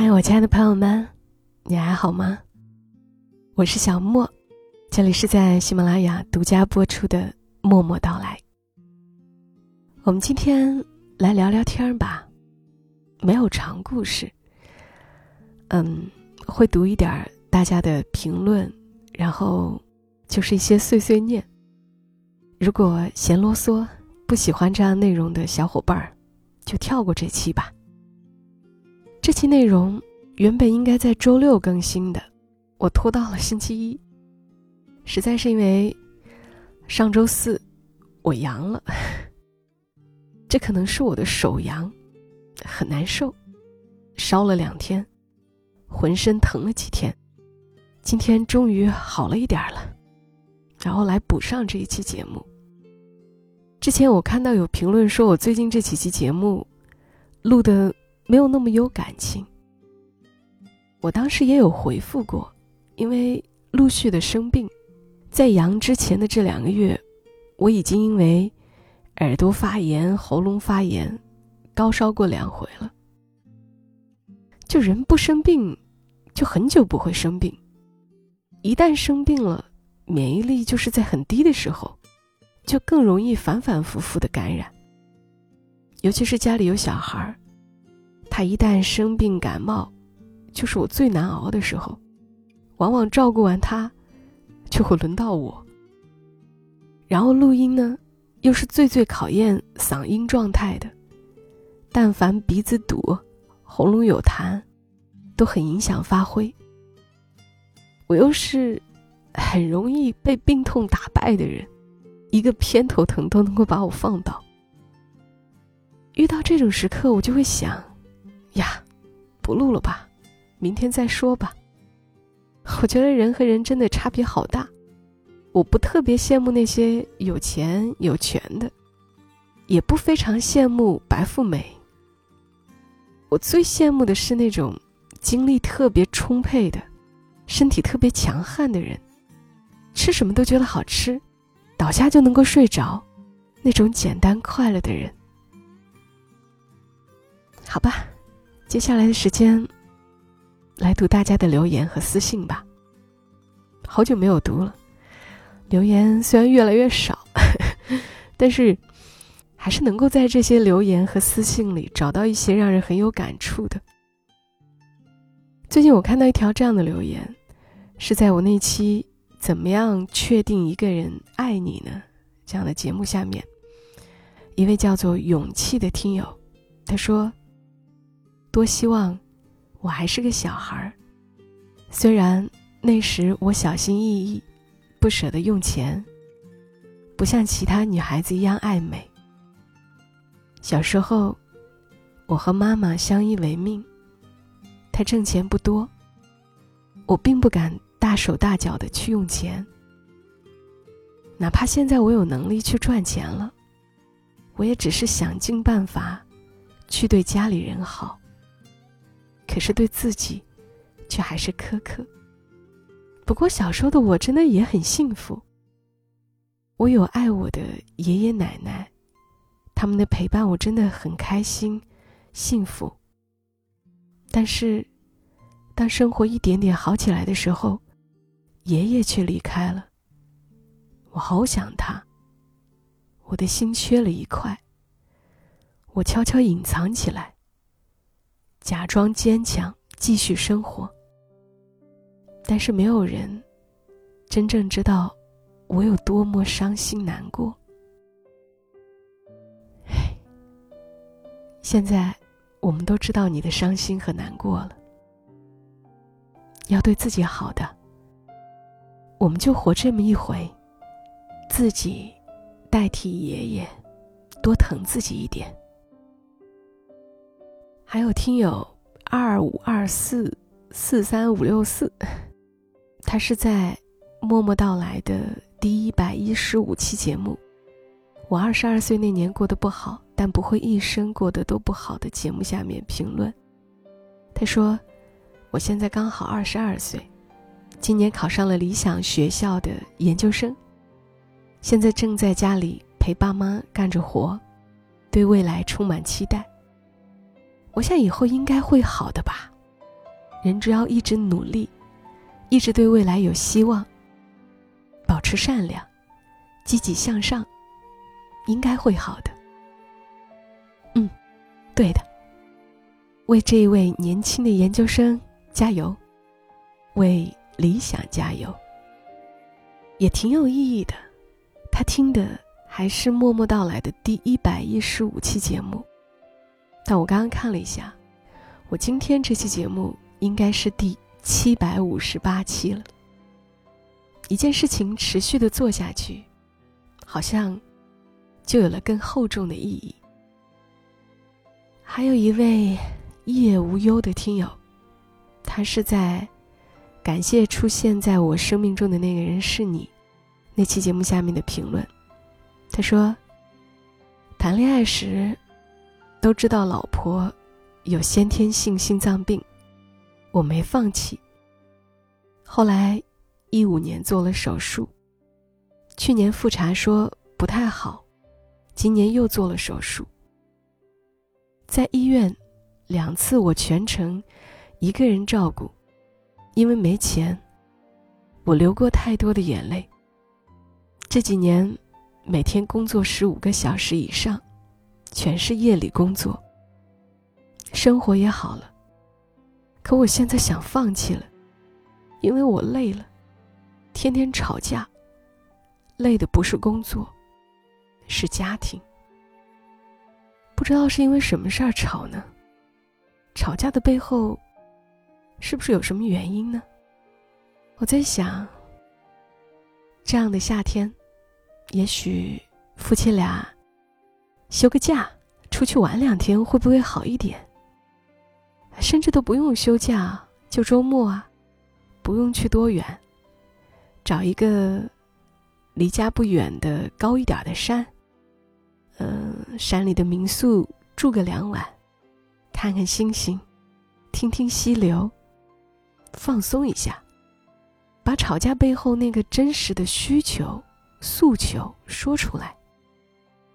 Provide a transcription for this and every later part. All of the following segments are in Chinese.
嗨，我亲爱的朋友们，你还好吗？我是小莫，这里是在喜马拉雅独家播出的《默默到来》。我们今天来聊聊天吧，没有长故事。嗯，会读一点大家的评论，然后就是一些碎碎念。如果嫌啰嗦、不喜欢这样内容的小伙伴儿，就跳过这期吧。这期内容原本应该在周六更新的，我拖到了星期一，实在是因为上周四我阳了，这可能是我的首阳，很难受，烧了两天，浑身疼了几天，今天终于好了一点了，然后来补上这一期节目。之前我看到有评论说我最近这几期节目录的。没有那么有感情。我当时也有回复过，因为陆续的生病，在阳之前的这两个月，我已经因为耳朵发炎、喉咙发炎，高烧过两回了。就人不生病，就很久不会生病；一旦生病了，免疫力就是在很低的时候，就更容易反反复复的感染。尤其是家里有小孩儿。他一旦生病感冒，就是我最难熬的时候。往往照顾完他，就会轮到我。然后录音呢，又是最最考验嗓音状态的。但凡鼻子堵、喉咙有痰，都很影响发挥。我又是很容易被病痛打败的人，一个偏头疼都能够把我放倒。遇到这种时刻，我就会想。呀，不录了吧，明天再说吧。我觉得人和人真的差别好大，我不特别羡慕那些有钱有权的，也不非常羡慕白富美。我最羡慕的是那种精力特别充沛的，身体特别强悍的人，吃什么都觉得好吃，倒下就能够睡着，那种简单快乐的人。好吧。接下来的时间，来读大家的留言和私信吧。好久没有读了，留言虽然越来越少，但是还是能够在这些留言和私信里找到一些让人很有感触的。最近我看到一条这样的留言，是在我那期“怎么样确定一个人爱你呢”这样的节目下面，一位叫做勇气的听友，他说。多希望我还是个小孩儿，虽然那时我小心翼翼，不舍得用钱，不像其他女孩子一样爱美。小时候，我和妈妈相依为命，她挣钱不多，我并不敢大手大脚的去用钱。哪怕现在我有能力去赚钱了，我也只是想尽办法去对家里人好。可是对自己，却还是苛刻。不过小时候的我真的也很幸福。我有爱我的爷爷奶奶，他们的陪伴我真的很开心、幸福。但是，当生活一点点好起来的时候，爷爷却离开了。我好想他。我的心缺了一块。我悄悄隐藏起来。假装坚强，继续生活。但是没有人真正知道我有多么伤心难过。唉，现在我们都知道你的伤心和难过了。要对自己好的，我们就活这么一回，自己代替爷爷，多疼自己一点。还有听友二五二四四三五六四，他是在默默到来的第一百一十五期节目。我二十二岁那年过得不好，但不会一生过得都不好的节目下面评论。他说：“我现在刚好二十二岁，今年考上了理想学校的研究生，现在正在家里陪爸妈干着活，对未来充满期待。”我想以后应该会好的吧，人只要一直努力，一直对未来有希望，保持善良，积极向上，应该会好的。嗯，对的。为这一位年轻的研究生加油，为理想加油。也挺有意义的，他听的还是默默到来的第一百一十五期节目，但我刚刚看了一下，我今天这期节目应该是第七百五十八期了。一件事情持续的做下去，好像就有了更厚重的意义。还有一位夜无忧的听友，他是在。感谢出现在我生命中的那个人是你。那期节目下面的评论，他说：“谈恋爱时都知道老婆有先天性心脏病，我没放弃。后来一五年做了手术，去年复查说不太好，今年又做了手术。在医院两次，我全程一个人照顾。”因为没钱，我流过太多的眼泪。这几年，每天工作十五个小时以上，全是夜里工作。生活也好了，可我现在想放弃了，因为我累了，天天吵架。累的不是工作，是家庭。不知道是因为什么事儿吵呢？吵架的背后。是不是有什么原因呢？我在想，这样的夏天，也许夫妻俩休个假，出去玩两天，会不会好一点？甚至都不用休假，就周末啊，不用去多远，找一个离家不远的高一点的山，嗯，山里的民宿住个两晚，看看星星，听听溪流。放松一下，把吵架背后那个真实的需求、诉求说出来。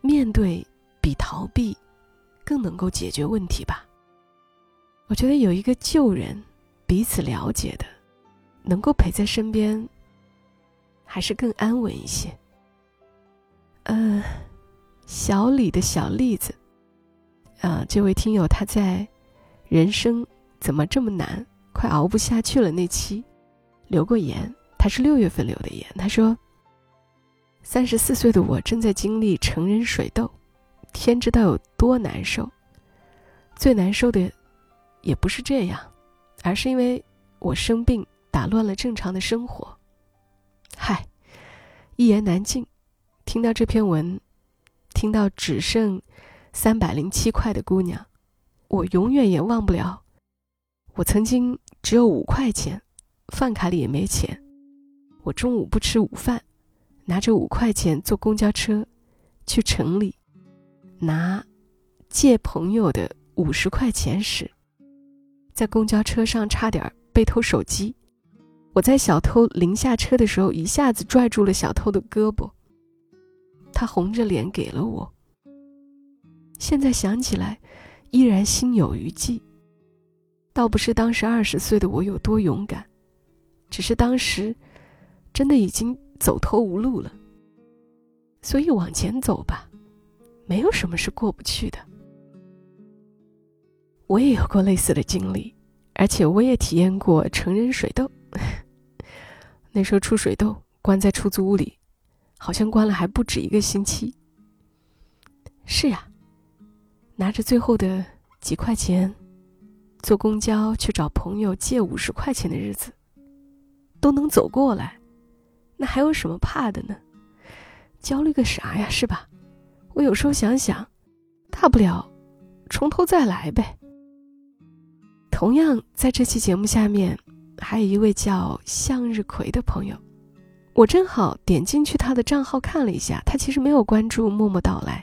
面对比逃避更能够解决问题吧。我觉得有一个旧人，彼此了解的，能够陪在身边，还是更安稳一些。嗯，小李的小例子，啊，这位听友他在，人生怎么这么难？快熬不下去了。那期留过言，他是六月份留的言。他说：“三十四岁的我正在经历成人水痘，天知道有多难受。最难受的也不是这样，而是因为我生病打乱了正常的生活。”嗨，一言难尽。听到这篇文，听到只剩三百零七块的姑娘，我永远也忘不了。我曾经只有五块钱，饭卡里也没钱。我中午不吃午饭，拿着五块钱坐公交车去城里拿借朋友的五十块钱时，在公交车上差点被偷手机。我在小偷临下车的时候，一下子拽住了小偷的胳膊，他红着脸给了我。现在想起来，依然心有余悸。倒不是当时二十岁的我有多勇敢，只是当时真的已经走投无路了。所以往前走吧，没有什么是过不去的。我也有过类似的经历，而且我也体验过成人水痘。那时候出水痘，关在出租屋里，好像关了还不止一个星期。是呀，拿着最后的几块钱。坐公交去找朋友借五十块钱的日子，都能走过来，那还有什么怕的呢？焦虑个啥呀，是吧？我有时候想想，大不了从头再来呗。同样，在这期节目下面，还有一位叫向日葵的朋友，我正好点进去他的账号看了一下，他其实没有关注默默到来，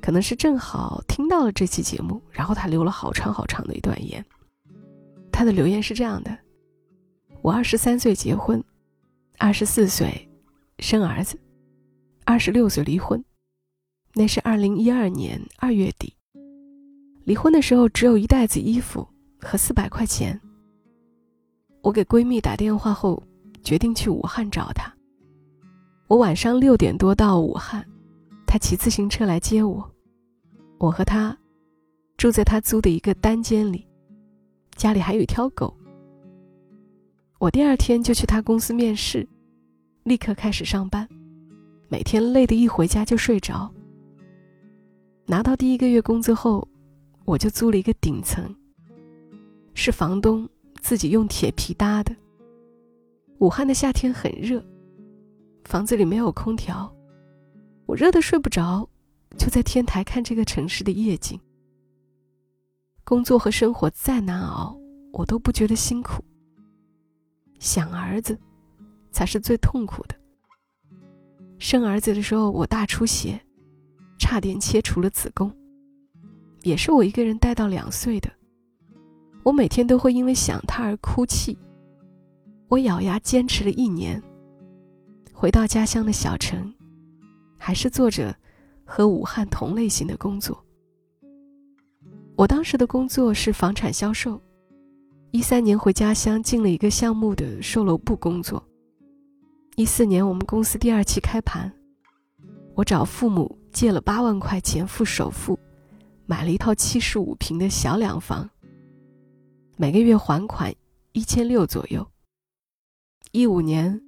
可能是正好听到了这期节目，然后他留了好长好长的一段言。他的留言是这样的：我二十三岁结婚，二十四岁生儿子，二十六岁离婚。那是二零一二年二月底。离婚的时候只有一袋子衣服和四百块钱，我给闺蜜打电话后，决定去武汉找她。我晚上六点多到武汉，她骑自行车来接我。我和她住在她租的一个单间里，家里还有一条狗。我第二天就去她公司面试，立刻开始上班，每天累得一回家就睡着。拿到第一个月工资后，我就租了一个顶层，是房东自己用铁皮搭的。武汉的夏天很热。房子里没有空调，我热得睡不着，就在天台看这个城市的夜景。工作和生活再难熬，我都不觉得辛苦。想儿子，才是最痛苦的。生儿子的时候，我大出血，差点切除了子宫，也是我一个人带到两岁的。我每天都会因为想他而哭泣，我咬牙坚持了一年。回到家乡的小城，还是做着和武汉同类型的工作。我当时的工作是房产销售。一三年回家乡进了一个项目的售楼部工作。一四年我们公司第二期开盘，我找父母借了八万块钱付首付，买了一套七十五平的小两房。每个月还款一千六左右。一五年。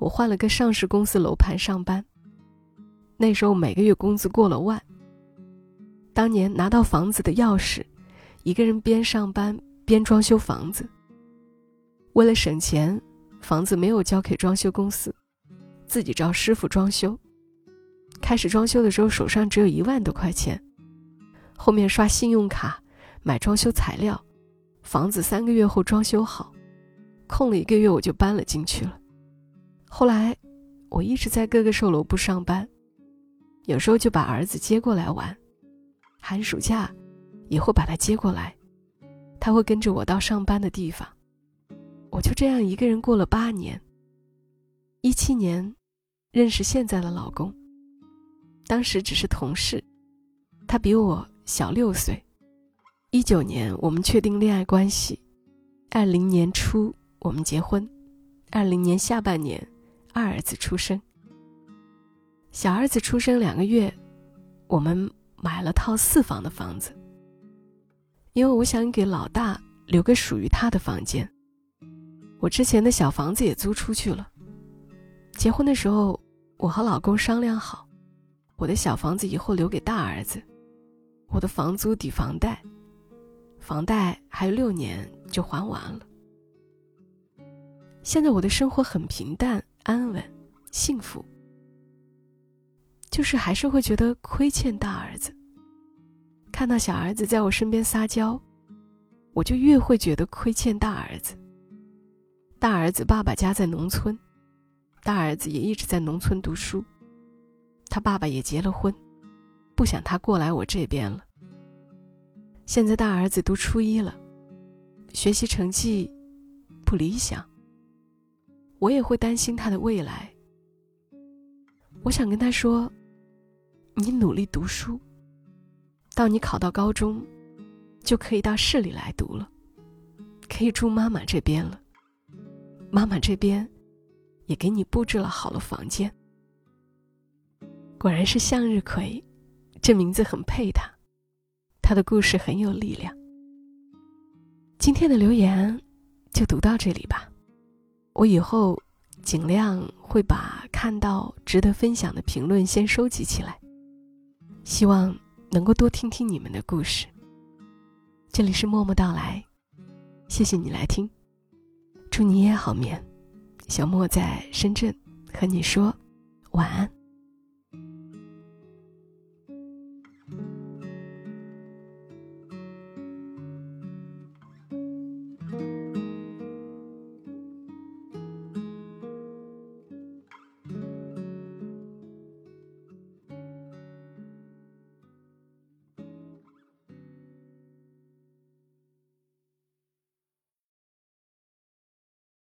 我换了个上市公司楼盘上班，那时候每个月工资过了万。当年拿到房子的钥匙，一个人边上班边装修房子。为了省钱，房子没有交给装修公司，自己找师傅装修。开始装修的时候手上只有一万多块钱，后面刷信用卡买装修材料，房子三个月后装修好，空了一个月我就搬了进去了。后来，我一直在各个售楼部上班，有时候就把儿子接过来玩，寒暑假也会把他接过来，他会跟着我到上班的地方，我就这样一个人过了八年。一七年，认识现在的老公，当时只是同事，他比我小六岁。一九年，我们确定恋爱关系，二零年初我们结婚，二零年下半年。二儿子出生，小儿子出生两个月，我们买了套四房的房子。因为我想给老大留个属于他的房间，我之前的小房子也租出去了。结婚的时候，我和老公商量好，我的小房子以后留给大儿子，我的房租抵房贷，房贷还有六年就还完了。现在我的生活很平淡。安稳，幸福，就是还是会觉得亏欠大儿子。看到小儿子在我身边撒娇，我就越会觉得亏欠大儿子。大儿子爸爸家在农村，大儿子也一直在农村读书，他爸爸也结了婚，不想他过来我这边了。现在大儿子读初一了，学习成绩不理想。我也会担心他的未来。我想跟他说：“你努力读书，到你考到高中，就可以到市里来读了，可以住妈妈这边了。妈妈这边也给你布置了好了房间。”果然是向日葵，这名字很配他，他的故事很有力量。今天的留言就读到这里吧。我以后尽量会把看到值得分享的评论先收集起来，希望能够多听听你们的故事。这里是默默到来，谢谢你来听，祝你也好眠。小莫在深圳和你说晚安。